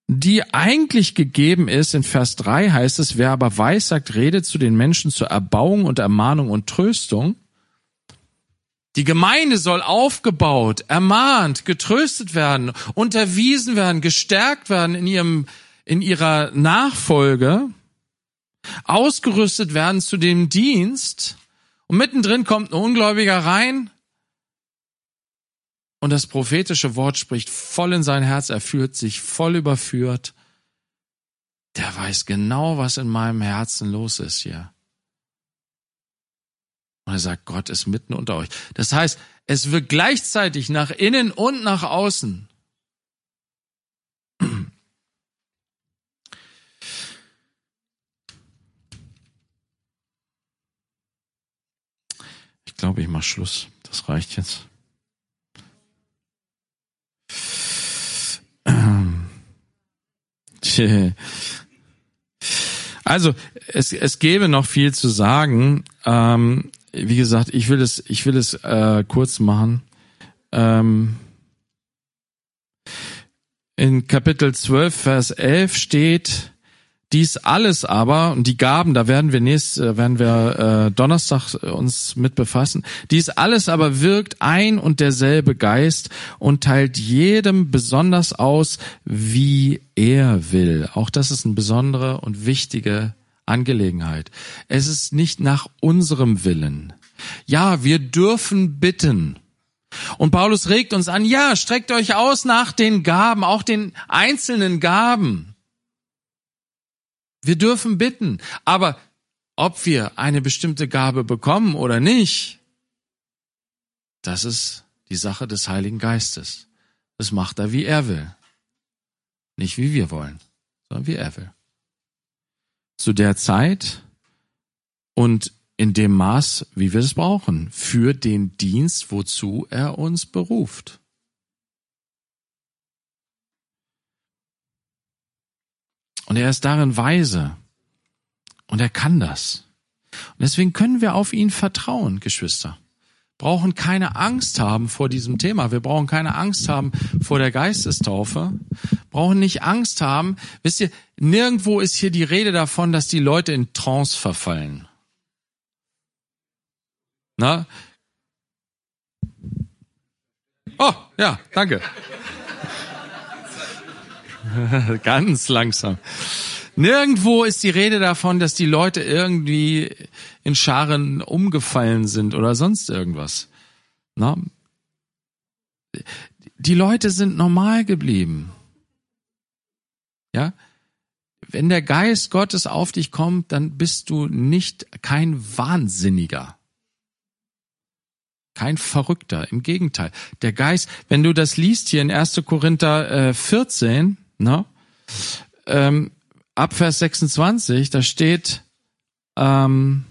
die eigentlich gegeben ist, in Vers 3 heißt es, wer aber weissagt, redet zu den Menschen zur Erbauung und Ermahnung und Tröstung. Die Gemeinde soll aufgebaut, ermahnt, getröstet werden, unterwiesen werden, gestärkt werden in ihrem, in ihrer Nachfolge, ausgerüstet werden zu dem Dienst. Und mittendrin kommt ein Ungläubiger rein, und das prophetische Wort spricht voll in sein Herz, er fühlt sich voll überführt. Der weiß genau, was in meinem Herzen los ist hier. Und er sagt, Gott ist mitten unter euch. Das heißt, es wird gleichzeitig nach innen und nach außen. Ich glaube, ich mache Schluss. Das reicht jetzt. [LAUGHS] Also es, es gäbe noch viel zu sagen. Ähm, wie gesagt, ich will es, ich will es äh, kurz machen. Ähm, in Kapitel 12, Vers 11 steht, dies alles aber, und die Gaben, da werden wir nächst, äh, werden wir äh, Donnerstag uns mit befassen, dies alles aber wirkt ein und derselbe Geist und teilt jedem besonders aus, wie er will. Auch das ist eine besondere und wichtige Angelegenheit. Es ist nicht nach unserem Willen. Ja, wir dürfen bitten. Und Paulus regt uns an, ja, streckt euch aus nach den Gaben, auch den einzelnen Gaben. Wir dürfen bitten, aber ob wir eine bestimmte Gabe bekommen oder nicht, das ist die Sache des Heiligen Geistes. Das macht er, wie er will. Nicht wie wir wollen, sondern wie er will. zu der Zeit und in dem Maß, wie wir es brauchen, für den Dienst, wozu er uns beruft. Und er ist darin weise. Und er kann das. Und deswegen können wir auf ihn vertrauen, Geschwister. Brauchen keine Angst haben vor diesem Thema. Wir brauchen keine Angst haben vor der Geistestaufe. Brauchen nicht Angst haben. Wisst ihr, nirgendwo ist hier die Rede davon, dass die Leute in Trance verfallen. Na? Oh, ja, danke. [LAUGHS] Ganz langsam. Nirgendwo ist die Rede davon, dass die Leute irgendwie in Scharen umgefallen sind oder sonst irgendwas. Na? Die Leute sind normal geblieben. Ja? Wenn der Geist Gottes auf dich kommt, dann bist du nicht kein Wahnsinniger. Kein Verrückter, im Gegenteil. Der Geist, wenn du das liest hier in 1. Korinther äh, 14, ne, ähm, ab Vers 26, da steht, ähm,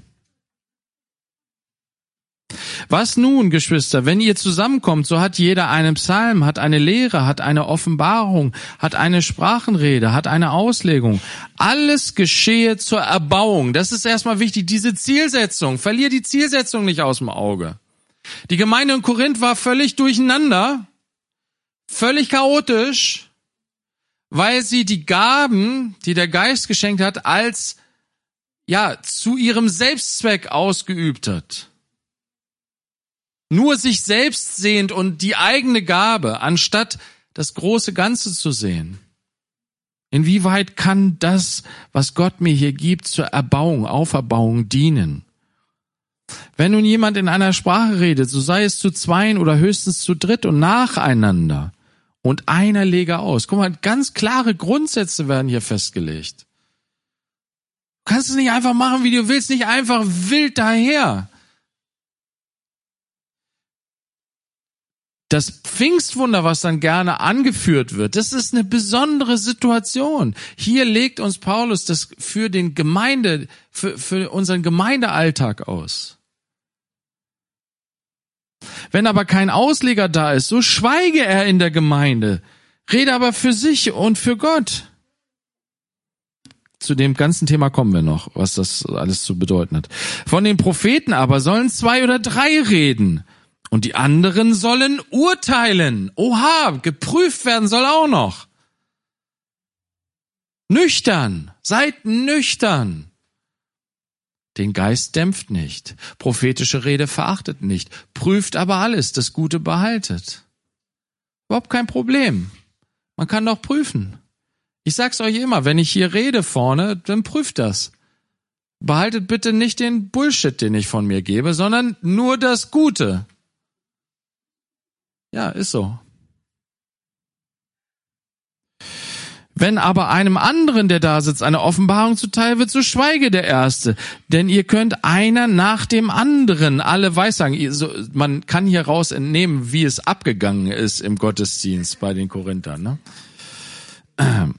was nun, Geschwister, wenn ihr zusammenkommt, so hat jeder einen Psalm, hat eine Lehre, hat eine Offenbarung, hat eine Sprachenrede, hat eine Auslegung. Alles geschehe zur Erbauung. Das ist erstmal wichtig, diese Zielsetzung. Verlier die Zielsetzung nicht aus dem Auge. Die Gemeinde in Korinth war völlig durcheinander, völlig chaotisch weil sie die Gaben, die der Geist geschenkt hat, als ja zu ihrem Selbstzweck ausgeübt hat. Nur sich selbst sehend und die eigene Gabe, anstatt das große Ganze zu sehen. Inwieweit kann das, was Gott mir hier gibt, zur Erbauung, Auferbauung dienen? Wenn nun jemand in einer Sprache redet, so sei es zu zweien oder höchstens zu dritt und nacheinander und einer lege aus. Guck mal, ganz klare Grundsätze werden hier festgelegt. Du kannst es nicht einfach machen, wie du willst, nicht einfach wild daher. Das Pfingstwunder, was dann gerne angeführt wird, das ist eine besondere Situation. Hier legt uns Paulus das für den Gemeinde, für, für unseren Gemeindealltag aus. Wenn aber kein Ausleger da ist, so schweige er in der Gemeinde, rede aber für sich und für Gott. Zu dem ganzen Thema kommen wir noch, was das alles zu bedeuten hat. Von den Propheten aber sollen zwei oder drei reden und die anderen sollen urteilen. Oha, geprüft werden soll auch noch. Nüchtern, seid nüchtern. Den Geist dämpft nicht, prophetische Rede verachtet nicht, prüft aber alles, das Gute behaltet. Überhaupt kein Problem. Man kann doch prüfen. Ich sag's euch immer, wenn ich hier rede vorne, dann prüft das. Behaltet bitte nicht den Bullshit, den ich von mir gebe, sondern nur das Gute. Ja, ist so. Wenn aber einem anderen, der da sitzt, eine Offenbarung zuteil wird, so schweige der Erste. Denn ihr könnt einer nach dem anderen alle weissagen. Man kann hier raus entnehmen, wie es abgegangen ist im Gottesdienst bei den Korinthern. Ne? [CLEARS THROAT]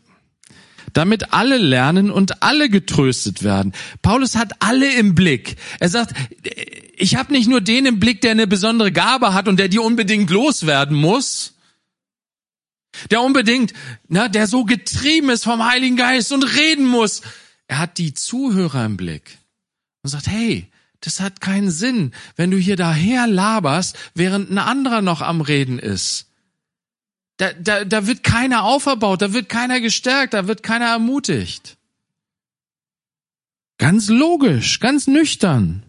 Damit alle lernen und alle getröstet werden. Paulus hat alle im Blick. Er sagt, ich habe nicht nur den im Blick, der eine besondere Gabe hat und der die unbedingt loswerden muss, der unbedingt, ne, der so getrieben ist vom Heiligen Geist und reden muss. Er hat die Zuhörer im Blick und sagt, hey, das hat keinen Sinn, wenn du hier daher laberst, während ein anderer noch am Reden ist. Da, da, da wird keiner auferbaut, da wird keiner gestärkt, da wird keiner ermutigt. Ganz logisch, ganz nüchtern.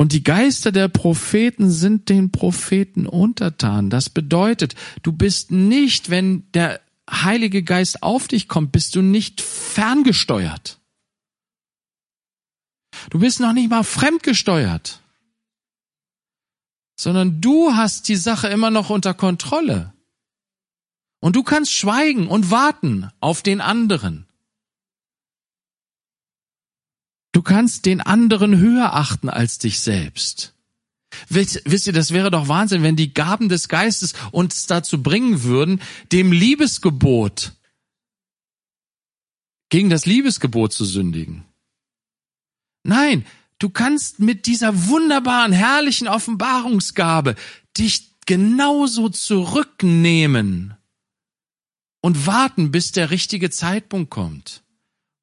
Und die Geister der Propheten sind den Propheten untertan. Das bedeutet, du bist nicht, wenn der Heilige Geist auf dich kommt, bist du nicht ferngesteuert. Du bist noch nicht mal fremdgesteuert, sondern du hast die Sache immer noch unter Kontrolle. Und du kannst schweigen und warten auf den anderen. Du kannst den anderen höher achten als dich selbst. Wisst, wisst ihr, das wäre doch Wahnsinn, wenn die Gaben des Geistes uns dazu bringen würden, dem Liebesgebot gegen das Liebesgebot zu sündigen. Nein, du kannst mit dieser wunderbaren, herrlichen Offenbarungsgabe dich genauso zurücknehmen und warten, bis der richtige Zeitpunkt kommt,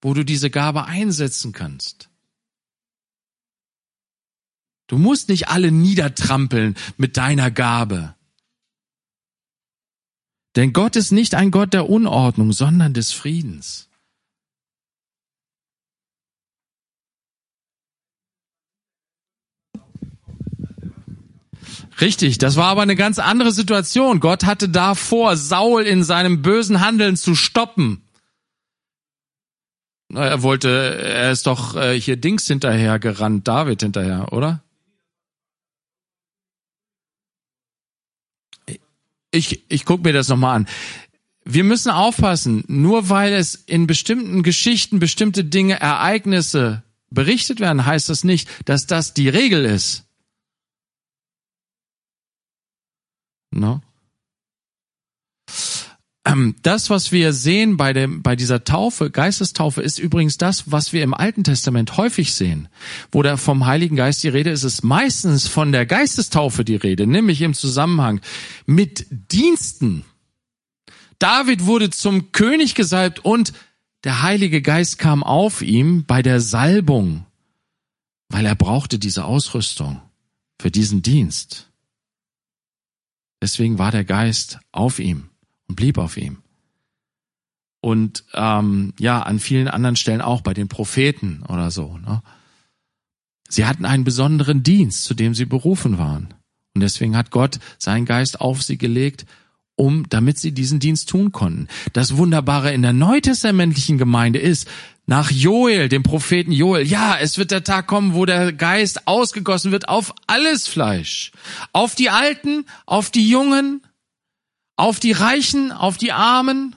wo du diese Gabe einsetzen kannst. Du musst nicht alle niedertrampeln mit deiner Gabe. Denn Gott ist nicht ein Gott der Unordnung, sondern des Friedens. Richtig, das war aber eine ganz andere Situation. Gott hatte da vor, Saul in seinem bösen Handeln zu stoppen. Er wollte, er ist doch äh, hier Dings hinterher gerannt, David hinterher, oder? Ich, ich guck mir das nochmal an. Wir müssen aufpassen, nur weil es in bestimmten Geschichten bestimmte Dinge, Ereignisse berichtet werden, heißt das nicht, dass das die Regel ist. No? Ähm, das, was wir sehen bei, dem, bei dieser Taufe, Geistestaufe, ist übrigens das, was wir im Alten Testament häufig sehen. Wo da vom Heiligen Geist die Rede ist, ist meistens von der Geistestaufe die Rede, nämlich im Zusammenhang mit Diensten. David wurde zum König gesalbt und der Heilige Geist kam auf ihm bei der Salbung, weil er brauchte diese Ausrüstung für diesen Dienst. Deswegen war der Geist auf ihm und blieb auf ihm. Und ähm, ja, an vielen anderen Stellen auch bei den Propheten oder so. Ne? Sie hatten einen besonderen Dienst, zu dem sie berufen waren. Und deswegen hat Gott seinen Geist auf sie gelegt, um, damit sie diesen Dienst tun konnten. Das Wunderbare in der neutestamentlichen Gemeinde ist, nach Joel, dem Propheten Joel, ja, es wird der Tag kommen, wo der Geist ausgegossen wird auf alles Fleisch. Auf die Alten, auf die Jungen, auf die Reichen, auf die Armen,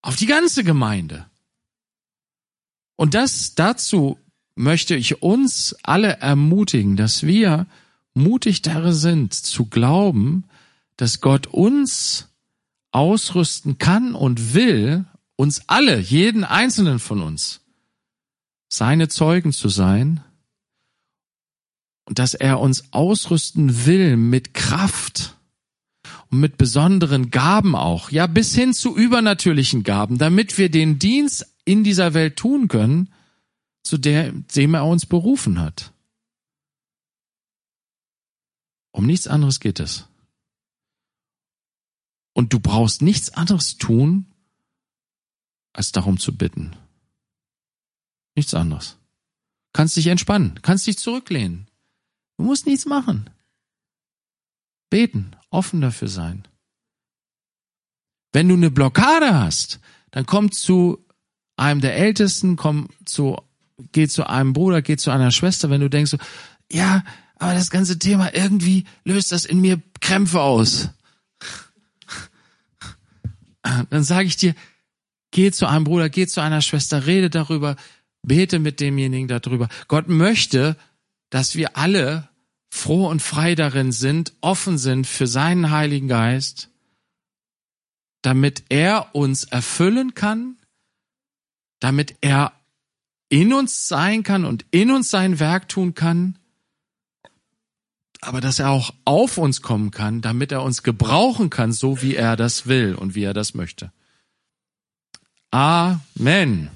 auf die ganze Gemeinde. Und das dazu möchte ich uns alle ermutigen, dass wir mutig darin sind, zu glauben, dass Gott uns ausrüsten kann und will, uns alle, jeden einzelnen von uns, seine Zeugen zu sein und dass er uns ausrüsten will mit Kraft und mit besonderen Gaben auch, ja bis hin zu übernatürlichen Gaben, damit wir den Dienst in dieser Welt tun können, zu dem er uns berufen hat. Um nichts anderes geht es. Und du brauchst nichts anderes tun, als darum zu bitten. Nichts anderes. Kannst dich entspannen, kannst dich zurücklehnen. Du musst nichts machen. Beten, offen dafür sein. Wenn du eine Blockade hast, dann komm zu einem der Ältesten, komm zu, geh zu einem Bruder, geh zu einer Schwester, wenn du denkst, so, ja, aber das ganze Thema irgendwie löst das in mir Krämpfe aus. Dann sage ich dir, geh zu einem Bruder, geh zu einer Schwester, rede darüber, bete mit demjenigen darüber. Gott möchte, dass wir alle froh und frei darin sind, offen sind für seinen Heiligen Geist, damit er uns erfüllen kann, damit er in uns sein kann und in uns sein Werk tun kann, aber dass er auch auf uns kommen kann, damit er uns gebrauchen kann, so wie er das will und wie er das möchte. Amen.